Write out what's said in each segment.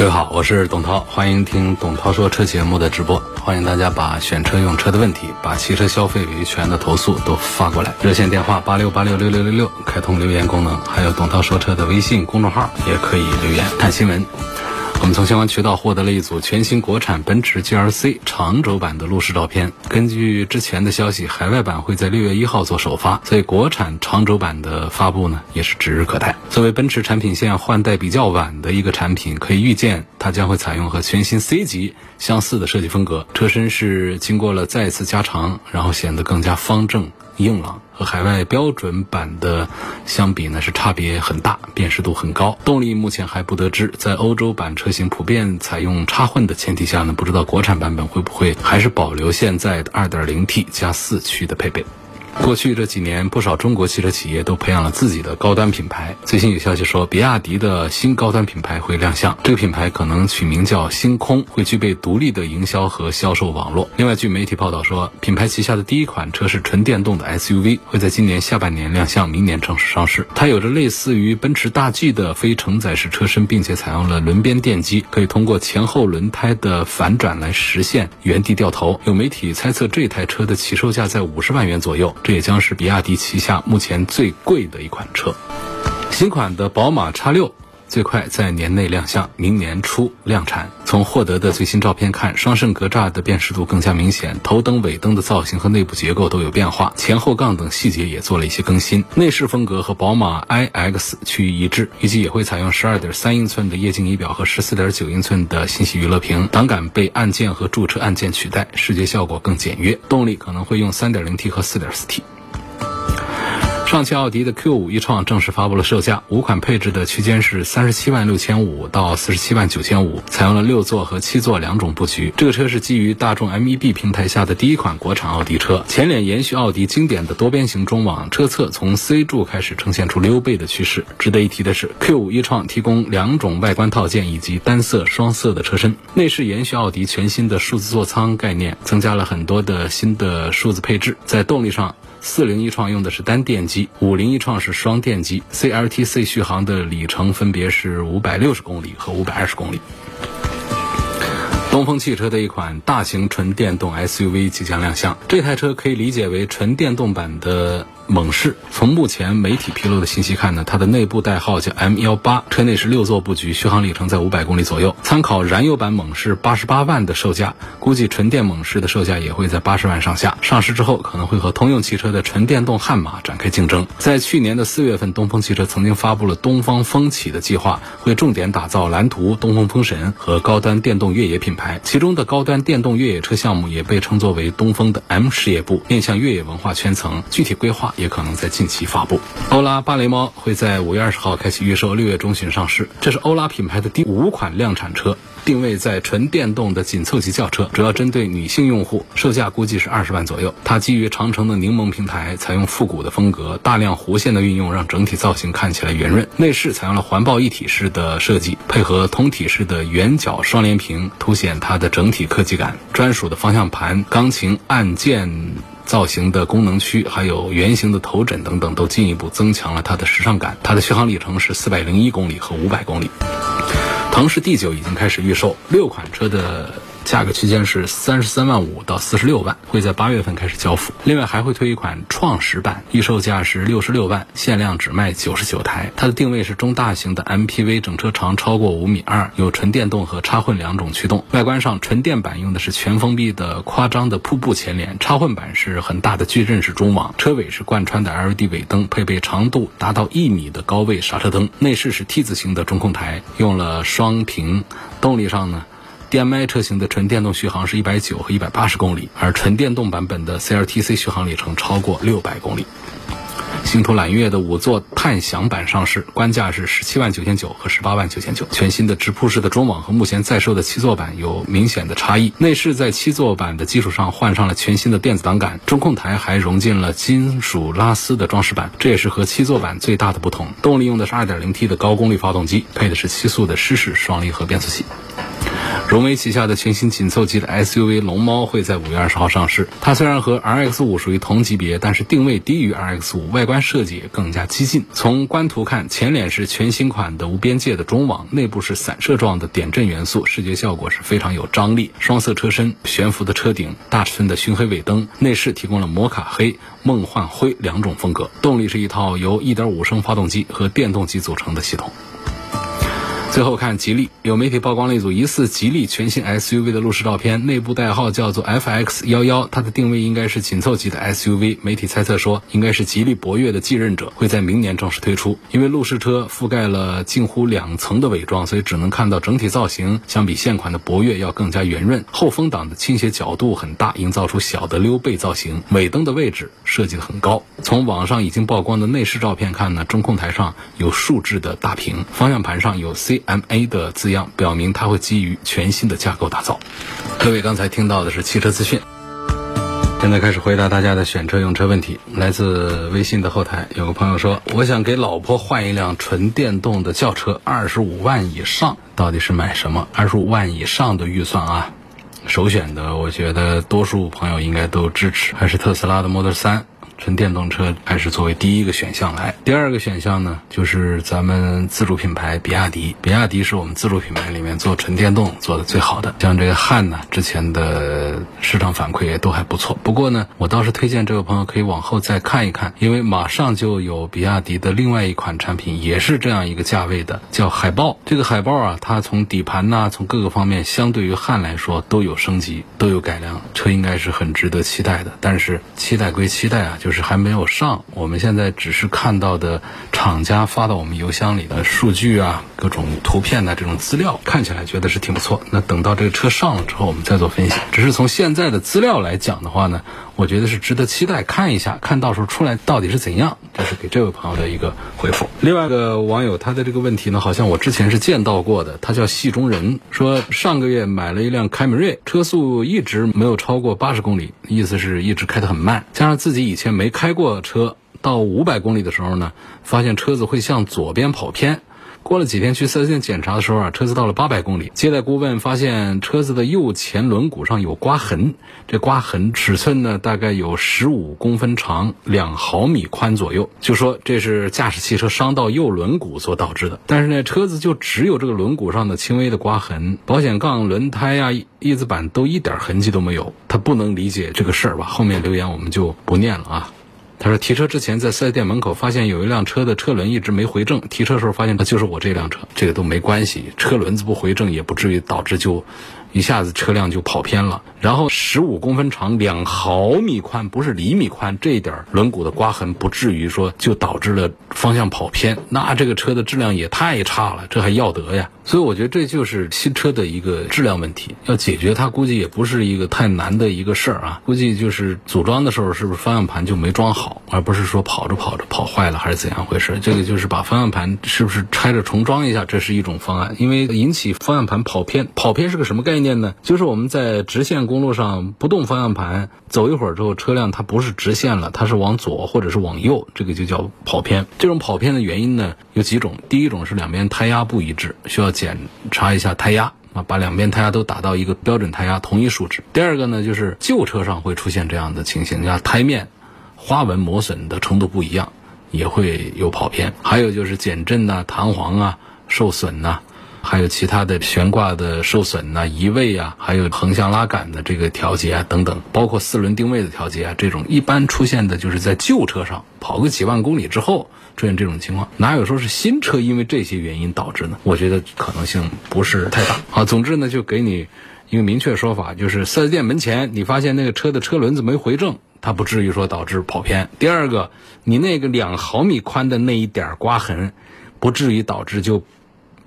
各位好，我是董涛，欢迎听董涛说车节目的直播。欢迎大家把选车用车的问题、把汽车消费维权的投诉都发过来。热线电话八六八六六六六六，开通留言功能，还有董涛说车的微信公众号也可以留言看新闻。我们从相关渠道获得了一组全新国产奔驰 GLC 长轴版的路试照片。根据之前的消息，海外版会在六月一号做首发，所以国产长轴版的发布呢也是指日可待。作为奔驰产品线换代比较晚的一个产品，可以预见它将会采用和全新 C 级相似的设计风格。车身是经过了再次加长，然后显得更加方正。硬朗和海外标准版的相比呢，是差别很大，辨识度很高。动力目前还不得知，在欧洲版车型普遍采用插混的前提下呢，不知道国产版本会不会还是保留现在的 2.0T 加四驱的配备。过去这几年，不少中国汽车企业都培养了自己的高端品牌。最新有消息说，比亚迪的新高端品牌会亮相，这个品牌可能取名叫星空，会具备独立的营销和销售网络。另外，据媒体报道说，品牌旗下的第一款车是纯电动的 SUV，会在今年下半年亮相，明年正式上市。它有着类似于奔驰大 G 的非承载式车身，并且采用了轮边电机，可以通过前后轮胎的反转来实现原地掉头。有媒体猜测，这台车的起售价在五十万元左右。这也将是比亚迪旗下目前最贵的一款车。新款的宝马 X 六最快在年内亮相，明年初量产。从获得的最新照片看，双肾格栅的辨识度更加明显，头灯、尾灯的造型和内部结构都有变化，前后杠等细节也做了一些更新。内饰风格和宝马 iX 趋于一致，预计也会采用12.3英寸的液晶仪表和14.9英寸的信息娱乐屏，档杆被按键和驻车按键取代，视觉效果更简约。动力可能会用 3.0T 和 4.4T。上汽奥迪的 Q 五一创正式发布了售价，五款配置的区间是三十七万六千五到四十七万九千五，采用了六座和七座两种布局。这个车是基于大众 MEB 平台下的第一款国产奥迪车，前脸延续奥迪经典的多边形中网，车侧从 C 柱开始呈现出溜背的趋势。值得一提的是，Q 五一创提供两种外观套件以及单色、双色的车身，内饰延续奥迪全新的数字座舱概念，增加了很多的新的数字配置。在动力上，四零一创用的是单电机，五零一创是双电机，CLTC 续航的里程分别是五百六十公里和五百二十公里。东风汽车的一款大型纯电动 SUV 即将亮相，这台车可以理解为纯电动版的猛士。从目前媒体披露的信息看呢，它的内部代号叫 M 幺八，车内是六座布局，续航里程在五百公里左右。参考燃油版猛士八十八万的售价，估计纯电猛士的售价也会在八十万上下。上市之后可能会和通用汽车的纯电动悍马展开竞争。在去年的四月份，东风汽车曾经发布了东方风起的计划，会重点打造蓝图、东风风神和高端电动越野品牌。其中的高端电动越野车项目也被称作为东风的 M 事业部，面向越野文化圈层，具体规划也可能在近期发布。欧拉芭蕾猫会在五月二十号开启预售，六月中旬上市。这是欧拉品牌的第五款量产车，定位在纯电动的紧凑级轿车，主要针对女性用户，售价估计是二十万左右。它基于长城的柠檬平台，采用复古的风格，大量弧线的运用让整体造型看起来圆润。内饰采用了环抱一体式的设计，配合通体式的圆角双联屏，凸显。它的整体科技感，专属的方向盘、钢琴按键造型的功能区，还有圆形的头枕等等，都进一步增强了它的时尚感。它的续航里程是四百零一公里和五百公里。腾势 D 九已经开始预售，六款车的。价格区间是三十三万五到四十六万，会在八月份开始交付。另外还会推一款创始版，预售价是六十六万，限量只卖九十九台。它的定位是中大型的 MPV，整车长超过五米二，有纯电动和插混两种驱动。外观上，纯电版用的是全封闭的夸张的瀑布前脸，插混版是很大的矩阵式中网。车尾是贯穿的 LED 尾灯，配备长度达到一米的高位刹车灯。内饰是 T 字形的中控台，用了双屏。动力上呢？DM-i 车型的纯电动续航是一百九和一百八十公里，而纯电动版本的 CLTC 续航里程超过六百公里。星途揽月的五座探享版上市，官价是十七万九千九和十八万九千九。全新的直瀑式的中网和目前在售的七座版有明显的差异。内饰在七座版的基础上换上了全新的电子档杆，中控台还融进了金属拉丝的装饰板，这也是和七座版最大的不同。动力用的是二点零 T 的高功率发动机，配的是七速的湿式双离合变速器。荣威旗下的全新紧凑级的 SUV 龙猫会在五月二十号上市。它虽然和 RX 五属于同级别，但是定位低于 RX 五，外观设计也更加激进。从官图看，前脸是全新款的无边界的中网，内部是散射状的点阵元素，视觉效果是非常有张力。双色车身、悬浮的车顶、大尺寸的熏黑尾灯，内饰提供了摩卡黑、梦幻灰两种风格。动力是一套由1.5升发动机和电动机组成的系统。最后看吉利，有媒体曝光了一组疑似吉利全新 SUV 的路试照片，内部代号叫做 FX 幺幺，它的定位应该是紧凑级的 SUV。媒体猜测说，应该是吉利博越的继任者，会在明年正式推出。因为路试车覆盖了近乎两层的伪装，所以只能看到整体造型相比现款的博越要更加圆润。后风挡的倾斜角度很大，营造出小的溜背造型。尾灯的位置设计的很高。从网上已经曝光的内饰照片看呢，中控台上有竖置的大屏，方向盘上有 C。M A 的字样表明它会基于全新的架构打造。各位刚才听到的是汽车资讯，现在开始回答大家的选车用车问题。来自微信的后台有个朋友说，我想给老婆换一辆纯电动的轿车，二十五万以上，到底是买什么？二十五万以上的预算啊，首选的我觉得多数朋友应该都支持，还是特斯拉的 Model 3。纯电动车还是作为第一个选项来，第二个选项呢，就是咱们自主品牌比亚迪。比亚迪是我们自主品牌里面做纯电动做的最好的。像这个汉呢，之前的市场反馈也都还不错。不过呢，我倒是推荐这位朋友可以往后再看一看，因为马上就有比亚迪的另外一款产品，也是这样一个价位的，叫海豹。这个海豹啊，它从底盘呐，从各个方面，相对于汉来说都有升级，都有改良，车应该是很值得期待的。但是期待归期待啊，就。就是还没有上，我们现在只是看到的厂家发到我们邮箱里的数据啊，各种图片的这种资料，看起来觉得是挺不错。那等到这个车上了之后，我们再做分析。只是从现在的资料来讲的话呢，我觉得是值得期待，看一下，看到时候出来到底是怎样。这是给这位朋友的一个回复。另外一个网友他的这个问题呢，好像我之前是见到过的，他叫戏中人，说上个月买了一辆凯美瑞，车速一直没有超过八十公里，意思是一直开得很慢，加上自己以前。没开过车，到五百公里的时候呢，发现车子会向左边跑偏。过了几天去四 S 店检查的时候啊，车子到了八百公里，接待顾问发现车子的右前轮毂上有刮痕，这刮痕尺寸呢大概有十五公分长，两毫米宽左右，就说这是驾驶汽车伤到右轮毂所导致的。但是呢，车子就只有这个轮毂上的轻微的刮痕，保险杠、轮胎呀、翼子板都一点痕迹都没有，他不能理解这个事儿吧？后面留言我们就不念了啊。他说提车之前在四 S 店门口发现有一辆车的车轮一直没回正，提车时候发现就是我这辆车，这个都没关系，车轮子不回正也不至于导致就。一下子车辆就跑偏了，然后十五公分长、两毫米宽，不是厘米宽，这一点轮毂的刮痕不至于说就导致了方向跑偏，那这个车的质量也太差了，这还要得呀？所以我觉得这就是新车的一个质量问题，要解决它估计也不是一个太难的一个事儿啊，估计就是组装的时候是不是方向盘就没装好，而不是说跑着跑着跑坏了还是怎样回事？这个就是把方向盘是不是拆着重装一下，这是一种方案，因为引起方向盘跑偏，跑偏是个什么概念？念呢，就是我们在直线公路上不动方向盘，走一会儿之后，车辆它不是直线了，它是往左或者是往右，这个就叫跑偏。这种跑偏的原因呢有几种，第一种是两边胎压不一致，需要检查一下胎压啊，把两边胎压都打到一个标准胎压同一数值。第二个呢就是旧车上会出现这样的情形，像胎面花纹磨损的程度不一样，也会有跑偏。还有就是减震呐、弹簧啊受损呐。还有其他的悬挂的受损呐、移位啊，还有横向拉杆的这个调节啊等等，包括四轮定位的调节啊，这种一般出现的就是在旧车上跑个几万公里之后出现这种情况，哪有说是新车因为这些原因导致呢？我觉得可能性不是太大。好，总之呢，就给你一个明确说法，就是四 S 店门前你发现那个车的车轮子没回正，它不至于说导致跑偏。第二个，你那个两毫米宽的那一点刮痕，不至于导致就。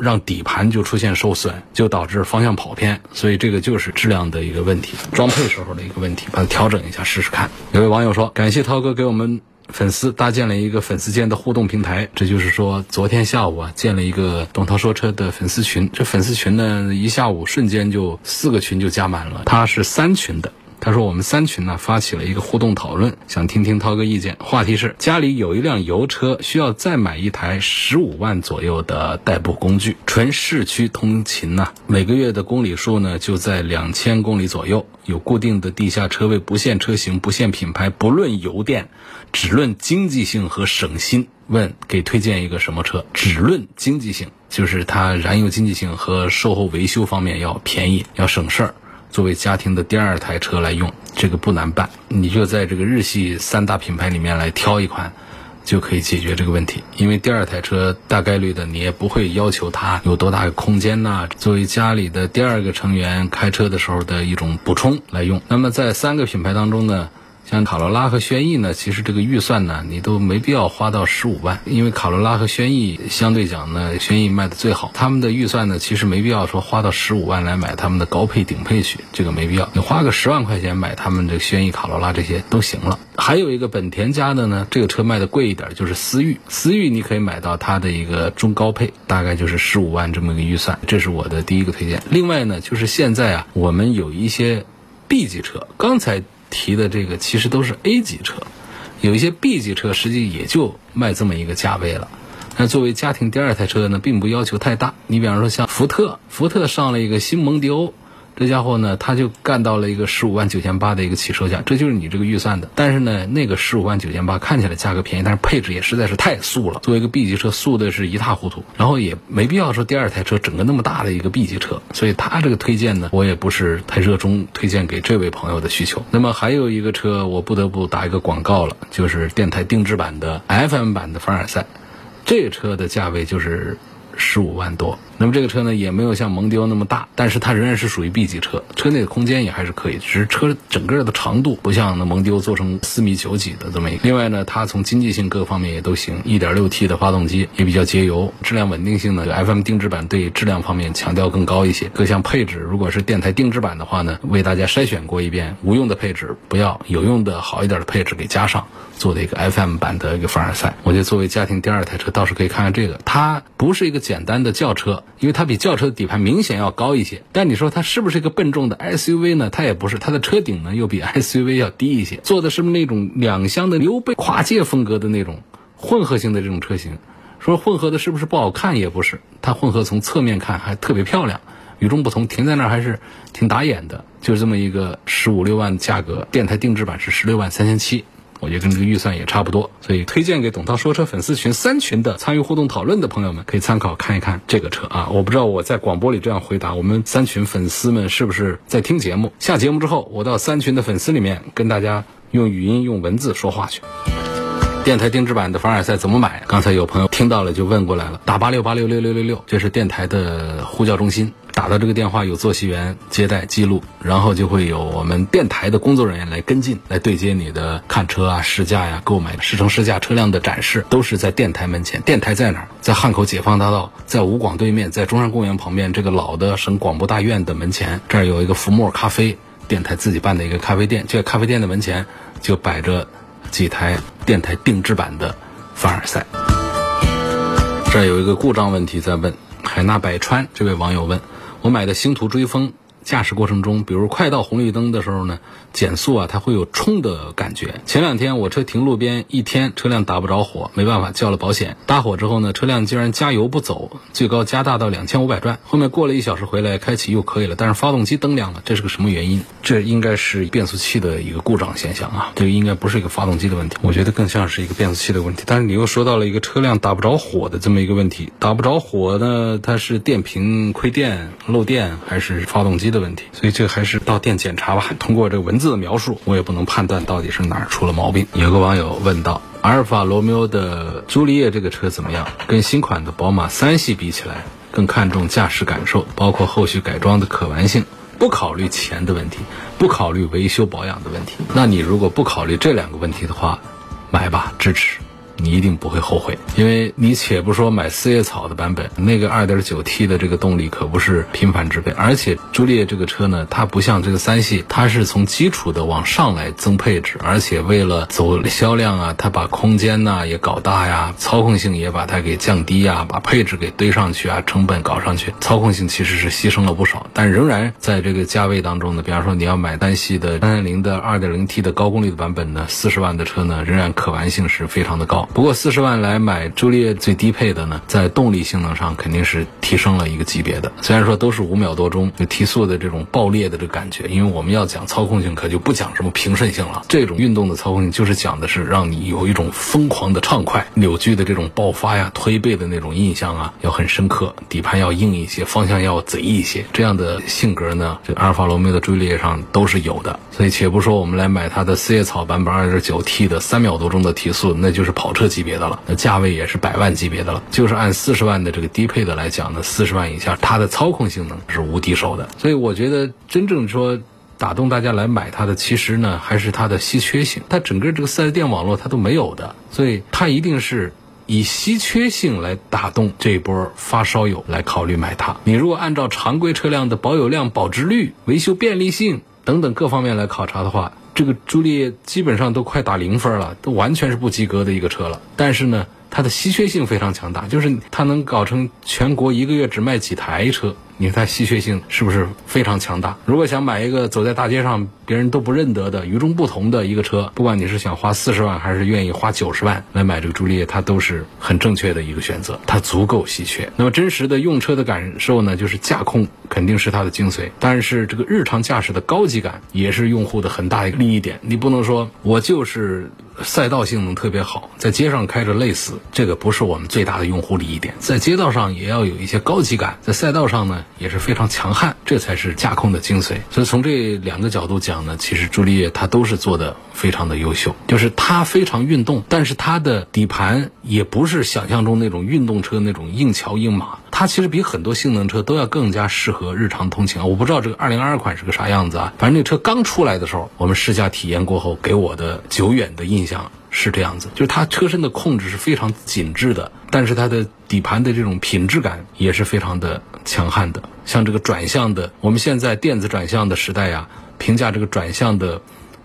让底盘就出现受损，就导致方向跑偏，所以这个就是质量的一个问题，装配时候的一个问题，把它调整一下试试看。有位网友说：“感谢涛哥给我们粉丝搭建了一个粉丝间的互动平台，这就是说，昨天下午啊，建了一个董涛说车的粉丝群。这粉丝群呢，一下午瞬间就四个群就加满了。它是三群的。他说：“我们三群呢发起了一个互动讨论，想听听涛哥意见。话题是家里有一辆油车，需要再买一台十五万左右的代步工具，纯市区通勤呢，每个月的公里数呢就在两千公里左右，有固定的地下车位，不限车型，不限品牌，不论油电，只论经济性和省心。问给推荐一个什么车？只论经济性，就是它燃油经济性和售后维修方面要便宜，要省事儿。”作为家庭的第二台车来用，这个不难办，你就在这个日系三大品牌里面来挑一款，就可以解决这个问题。因为第二台车大概率的你也不会要求它有多大的空间呐，作为家里的第二个成员开车的时候的一种补充来用。那么在三个品牌当中呢？像卡罗拉和轩逸呢，其实这个预算呢，你都没必要花到十五万，因为卡罗拉和轩逸相对讲呢，轩逸卖的最好，他们的预算呢，其实没必要说花到十五万来买他们的高配顶配去，这个没必要，你花个十万块钱买他们这轩逸、卡罗拉这些都行了。还有一个本田家的呢，这个车卖的贵一点，就是思域，思域你可以买到它的一个中高配，大概就是十五万这么一个预算，这是我的第一个推荐。另外呢，就是现在啊，我们有一些 B 级车，刚才。提的这个其实都是 A 级车，有一些 B 级车实际也就卖这么一个价位了。那作为家庭第二台车呢，并不要求太大。你比方说像福特，福特上了一个新蒙迪欧。这家伙呢，他就干到了一个十五万九千八的一个起售价，这就是你这个预算的。但是呢，那个十五万九千八看起来价格便宜，但是配置也实在是太素了。作为一个 B 级车，素的是一塌糊涂，然后也没必要说第二台车整个那么大的一个 B 级车。所以他这个推荐呢，我也不是太热衷推荐给这位朋友的需求。那么还有一个车，我不得不打一个广告了，就是电台定制版的 FM 版的凡尔赛，这车的价位就是十五万多。那么这个车呢，也没有像蒙迪欧那么大，但是它仍然是属于 B 级车，车内的空间也还是可以，只是车整个的长度不像那蒙迪欧做成四米九几的这么一个。另外呢，它从经济性各方面也都行，1.6T 的发动机也比较节油，质量稳定性呢，FM 定制版对质量方面强调更高一些。各项配置，如果是电台定制版的话呢，为大家筛选过一遍，无用的配置不要，有用的好一点的配置给加上，做的一个 FM 版的一个凡尔赛。我觉得作为家庭第二台车，倒是可以看看这个，它不是一个简单的轿车。因为它比轿车的底盘明显要高一些，但你说它是不是一个笨重的 SUV 呢？它也不是，它的车顶呢又比 SUV 要低一些，做的是那种两厢的溜背跨界风格的那种混合型的这种车型。说混合的是不是不好看？也不是，它混合从侧面看还特别漂亮，与众不同，停在那儿还是挺打眼的。就是这么一个十五六万价格，电台定制版是十六万三千七。我觉得跟这个预算也差不多，所以推荐给董涛说车粉丝群三群的参与互动讨论的朋友们，可以参考看一看这个车啊。我不知道我在广播里这样回答，我们三群粉丝们是不是在听节目？下节目之后，我到三群的粉丝里面跟大家用语音、用文字说话去。电台定制版的凡尔赛怎么买？刚才有朋友听到了就问过来了，打八六八六六六六六，这是电台的呼叫中心。打到这个电话有坐席员接待记录，然后就会有我们电台的工作人员来跟进，来对接你的看车啊、试驾呀、购买试乘试驾车辆的展示，都是在电台门前。电台在哪儿？在汉口解放大道，在武广对面，在中山公园旁边这个老的省广播大院的门前，这儿有一个福莫咖啡，电台自己办的一个咖啡店。这个咖啡店的门前就摆着几台电台定制版的凡尔赛。这有一个故障问题在问海纳百川，这位网友问。我买的星途追风，驾驶过程中，比如快到红绿灯的时候呢，减速啊，它会有冲的感觉。前两天我车停路边一天，车辆打不着火，没办法叫了保险。打火之后呢，车辆竟然加油不走，最高加大到两千五百转。后面过了一小时回来开启又可以了，但是发动机灯亮了，这是个什么原因？这应该是变速器的一个故障现象啊，这个应该不是一个发动机的问题，我觉得更像是一个变速器的问题。但是你又说到了一个车辆打不着火的这么一个问题，打不着火呢，它是电瓶亏电。漏电还是发动机的问题，所以这个还是到店检查吧。通过这个文字的描述，我也不能判断到底是哪儿出了毛病。有个网友问到：阿尔法罗密欧的朱丽叶这个车怎么样？跟新款的宝马三系比起来，更看重驾驶感受，包括后续改装的可玩性，不考虑钱的问题，不考虑维修保养的问题。那你如果不考虑这两个问题的话，买吧，支持。你一定不会后悔，因为你且不说买四叶草的版本，那个 2.9T 的这个动力可不是频繁之辈，而且朱丽叶这个车呢，它不像这个三系，它是从基础的往上来增配置，而且为了走销量啊，它把空间呢也搞大呀，操控性也把它给降低呀，把配置给堆上去啊，成本搞上去，操控性其实是牺牲了不少，但仍然在这个价位当中呢，比方说你要买单系的330的 2.0T 的高功率的版本呢，四十万的车呢，仍然可玩性是非常的高。不过四十万来买朱丽叶最低配的呢，在动力性能上肯定是提升了一个级别的。虽然说都是五秒多钟就提速的这种爆裂的这感觉，因为我们要讲操控性，可就不讲什么平顺性了。这种运动的操控性就是讲的是让你有一种疯狂的畅快、扭矩的这种爆发呀、推背的那种印象啊，要很深刻，底盘要硬一些，方向要贼一些。这样的性格呢，这阿尔法罗密欧的朱丽叶上都是有的。所以且不说我们来买它的四叶草版本 2.9T 的三秒多钟的提速，那就是跑车。级别的了，那价位也是百万级别的了。就是按四十万的这个低配的来讲呢，四十万以下，它的操控性能是无敌手的。所以我觉得真正说打动大家来买它的，其实呢还是它的稀缺性。它整个这个四 S 店网络它都没有的，所以它一定是以稀缺性来打动这一波发烧友来考虑买它。你如果按照常规车辆的保有量、保值率、维修便利性等等各方面来考察的话，这个朱丽叶基本上都快打零分了，都完全是不及格的一个车了。但是呢，它的稀缺性非常强大，就是它能搞成全国一个月只卖几台车。你看它稀缺性是不是非常强大？如果想买一个走在大街上别人都不认得的与众不同的一个车，不管你是想花四十万还是愿意花九十万来买这个朱丽叶，它都是很正确的一个选择。它足够稀缺。那么真实的用车的感受呢，就是驾控肯定是它的精髓，但是这个日常驾驶的高级感也是用户的很大一个利益点。你不能说我就是赛道性能特别好，在街上开着累死，这个不是我们最大的用户利益点。在街道上也要有一些高级感，在赛道上呢。也是非常强悍，这才是驾控的精髓。所以从这两个角度讲呢，其实朱丽叶它都是做的非常的优秀。就是它非常运动，但是它的底盘也不是想象中那种运动车那种硬桥硬马，它其实比很多性能车都要更加适合日常通勤啊。我不知道这个二零二二款是个啥样子啊，反正那车刚出来的时候，我们试驾体验过后，给我的久远的印象。是这样子，就是它车身的控制是非常紧致的，但是它的底盘的这种品质感也是非常的强悍的。像这个转向的，我们现在电子转向的时代呀，评价这个转向的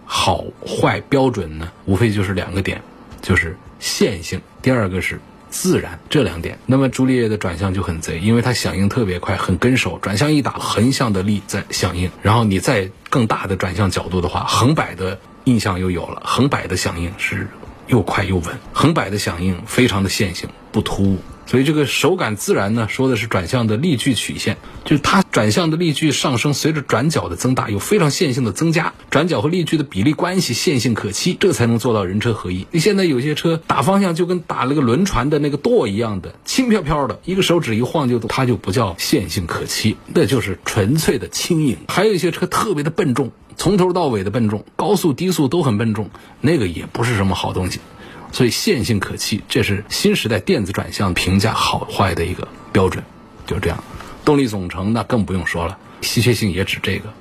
好坏标准呢，无非就是两个点，就是线性，第二个是自然这两点。那么朱丽叶的转向就很贼，因为它响应特别快，很跟手，转向一打，横向的力在响应，然后你再更大的转向角度的话，横摆的。印象又有了，横摆的响应是又快又稳，横摆的响应非常的线性，不突兀，所以这个手感自然呢，说的是转向的力矩曲线，就是它转向的力矩上升，随着转角的增大有非常线性的增加，转角和力矩的比例关系线性可期，这才能做到人车合一。你现在有些车打方向就跟打了个轮船的那个舵一样的轻飘飘的，一个手指一晃就它就不叫线性可期，那就是纯粹的轻盈。还有一些车特别的笨重。从头到尾的笨重，高速低速都很笨重，那个也不是什么好东西，所以线性可期，这是新时代电子转向评价好坏的一个标准，就这样。动力总成那更不用说了，稀缺性也指这个。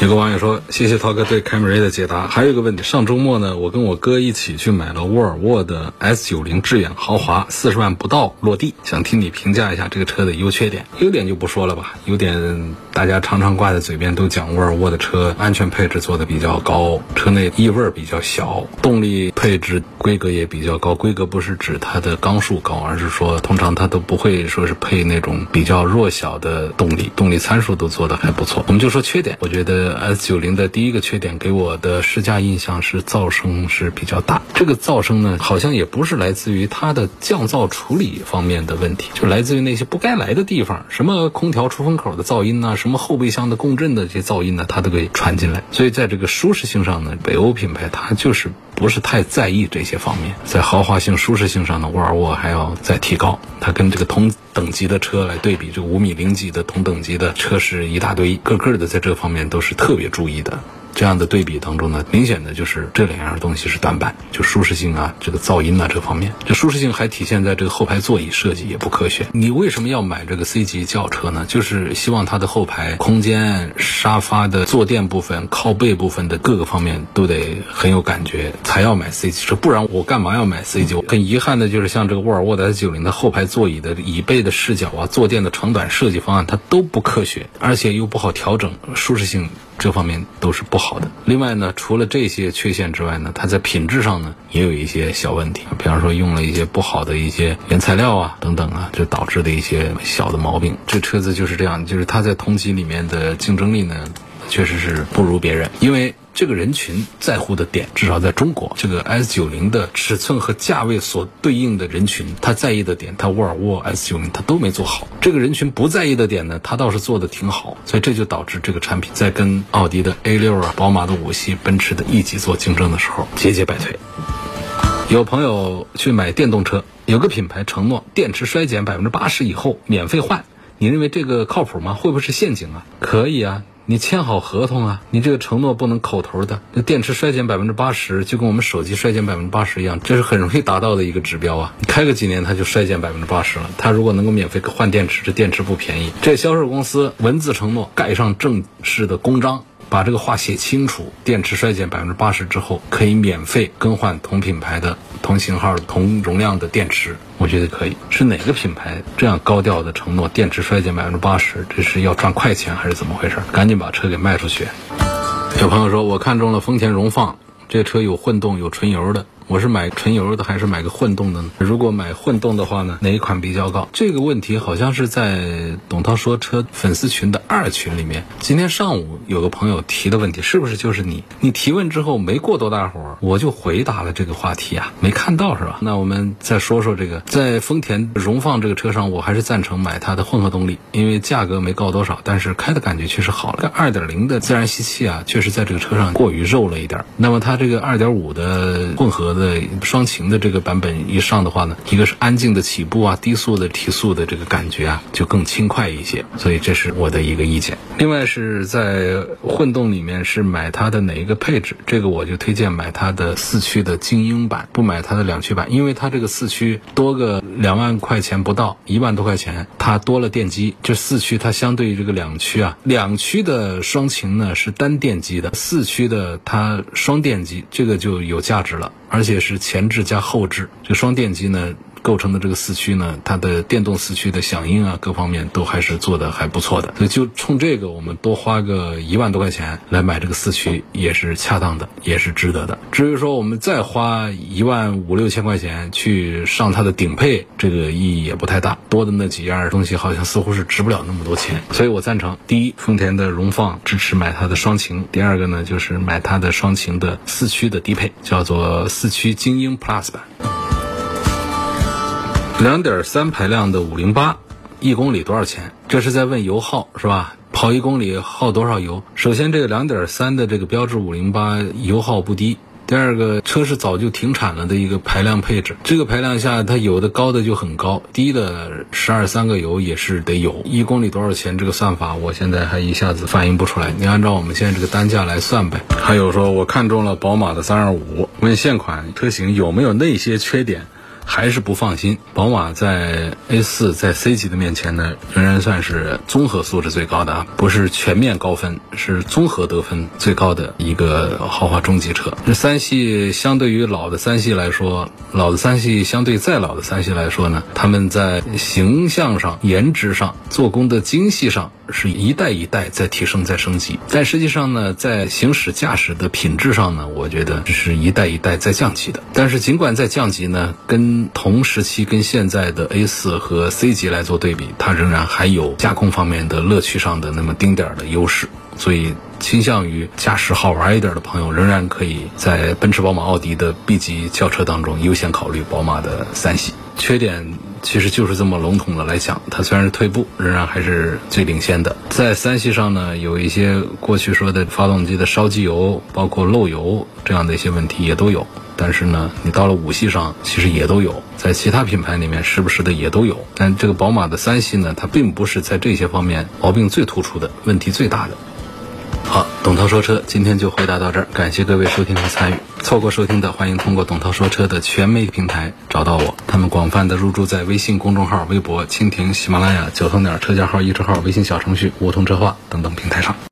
有个网友说：“谢谢涛哥对凯美瑞的解答。”还有一个问题，上周末呢，我跟我哥一起去买了沃尔沃的 S90 致远豪华，四十万不到落地，想听你评价一下这个车的优缺点。优点就不说了吧，优点大家常常挂在嘴边，都讲沃尔沃的车安全配置做的比较高，车内异味比较小，动力配置规格也比较高。规格不是指它的缸数高，而是说通常它都不会说是配那种比较弱小的动力，动力参数都做做的还不错。我们就说缺点，我觉得。S 九零的第一个缺点给我的试驾印象是噪声是比较大。这个噪声呢，好像也不是来自于它的降噪处理方面的问题，就来自于那些不该来的地方，什么空调出风口的噪音呐，什么后备箱的共振的这些噪音呢，它都给传进来。所以在这个舒适性上呢，北欧品牌它就是不是太在意这些方面。在豪华性、舒适性上呢，沃尔沃还要再提高。它跟这个同等级的车来对比，这五米零几的同等级的车是一大堆，个个的在这方面都是特别注意的。这样的对比当中呢，明显的就是这两样东西是短板，就舒适性啊，这个噪音啊这方面。这舒适性还体现在这个后排座椅设计也不科学。你为什么要买这个 C 级轿车呢？就是希望它的后排空间、沙发的坐垫部分、靠背部分的各个方面都得很有感觉，才要买 C 级车。不然我干嘛要买 C 级？很遗憾的就是像这个沃尔沃的 S90 的后排座椅的椅背的视角啊，坐垫的长短设计方案，它都不科学，而且又不好调整，舒适性这方面都是不好的。另外呢，除了这些缺陷之外呢，它在品质上呢也有一些小问题，比方说用了一些不好的一些原材料啊等等啊，就导致的一些小的毛病。这车子就是这样，就是它在同级里面的竞争力呢，确实是不如别人，因为。这个人群在乎的点，至少在中国，这个 S 九零的尺寸和价位所对应的人群，他在意的点，他沃尔沃 S 九零他都没做好。这个人群不在意的点呢，他倒是做的挺好，所以这就导致这个产品在跟奥迪的 A 六啊、宝马的五系、奔驰的 E 级做竞争的时候节节败退。有朋友去买电动车，有个品牌承诺电池衰减百分之八十以后免费换，你认为这个靠谱吗？会不会是陷阱啊？可以啊。你签好合同啊！你这个承诺不能口头的。那电池衰减百分之八十，就跟我们手机衰减百分之八十一样，这是很容易达到的一个指标啊！你开个几年，它就衰减百分之八十了。它如果能够免费换电池，这电池不便宜。这销售公司文字承诺，盖上正式的公章。把这个话写清楚，电池衰减百分之八十之后，可以免费更换同品牌的、同型号、同容量的电池，我觉得可以。是哪个品牌这样高调的承诺电池衰减百分之八十？这是要赚快钱还是怎么回事？赶紧把车给卖出去。小朋友说，我看中了丰田荣放，这车有混动有纯油的。我是买纯油的还是买个混动的呢？如果买混动的话呢，哪一款比较高？这个问题好像是在董涛说车粉丝群的二群里面，今天上午有个朋友提的问题，是不是就是你？你提问之后没过多大会儿，我就回答了这个话题啊，没看到是吧？那我们再说说这个，在丰田荣放这个车上，我还是赞成买它的混合动力，因为价格没高多少，但是开的感觉确实好了。二点零的自然吸气啊，确实在这个车上过于肉了一点。那么它这个二点五的混合的。的双擎的这个版本一上的话呢，一个是安静的起步啊，低速的提速的这个感觉啊，就更轻快一些。所以这是我的一个意见。另外是在混动里面是买它的哪一个配置，这个我就推荐买它的四驱的精英版，不买它的两驱版，因为它这个四驱多个两万块钱不到，一万多块钱，它多了电机。这四驱它相对于这个两驱啊，两驱的双擎呢是单电机的，四驱的它双电机，这个就有价值了。而且是前置加后置，这双电机呢构成的这个四驱呢，它的电动四驱的响应啊，各方面都还是做的还不错的。所以就冲这个，我们多花个一万多块钱来买这个四驱也是恰当的，也是值得的。至于说我们再花一万五六千块钱去上它的顶配，这个意义也不太大。多的那几样东西好像似乎是值不了那么多钱。所以我赞成第一，丰田的荣放支持买它的双擎；第二个呢，就是买它的双擎的四驱的低配，叫做。四驱精英 Plus 版，两点三排量的五零八，一公里多少钱？这是在问油耗是吧？跑一公里耗多少油？首先，这个两点三的这个标致五零八油耗不低。第二个车是早就停产了的一个排量配置，这个排量下它有的高的就很高，低的十二三个油也是得有。一公里多少钱？这个算法我现在还一下子反应不出来。你按照我们现在这个单价来算呗。还有说我看中了宝马的三二五，问现款车型有没有那些缺点？还是不放心，宝马在 A 四在 C 级的面前呢，仍然算是综合素质最高的啊，不是全面高分，是综合得分最高的一个豪华中级车。这三系相对于老的三系来说，老的三系相对再老的三系来说呢，他们在形象上、颜值上、做工的精细上。是一代一代在提升、在升级，但实际上呢，在行驶驾驶的品质上呢，我觉得是一代一代在降级的。但是尽管在降级呢，跟同时期跟现在的 A 四和 C 级来做对比，它仍然还有驾控方面的乐趣上的那么丁点儿的优势。所以，倾向于驾驶好玩一点的朋友，仍然可以在奔驰、宝马、奥迪的 B 级轿车当中优先考虑宝马的三系。缺点。其实就是这么笼统的来讲，它虽然是退步，仍然还是最领先的。在三系上呢，有一些过去说的发动机的烧机油、包括漏油这样的一些问题也都有。但是呢，你到了五系上，其实也都有，在其他品牌里面时不时的也都有。但这个宝马的三系呢，它并不是在这些方面毛病最突出的问题最大的。好，董涛说车今天就回答到这儿，感谢各位收听和参与。错过收听的，欢迎通过董涛说车的全媒平台找到我。他们广泛的入驻在微信公众号、微博、蜻蜓、喜马拉雅、九头鸟车架号、易车号、微信小程序、梧桐车话等等平台上。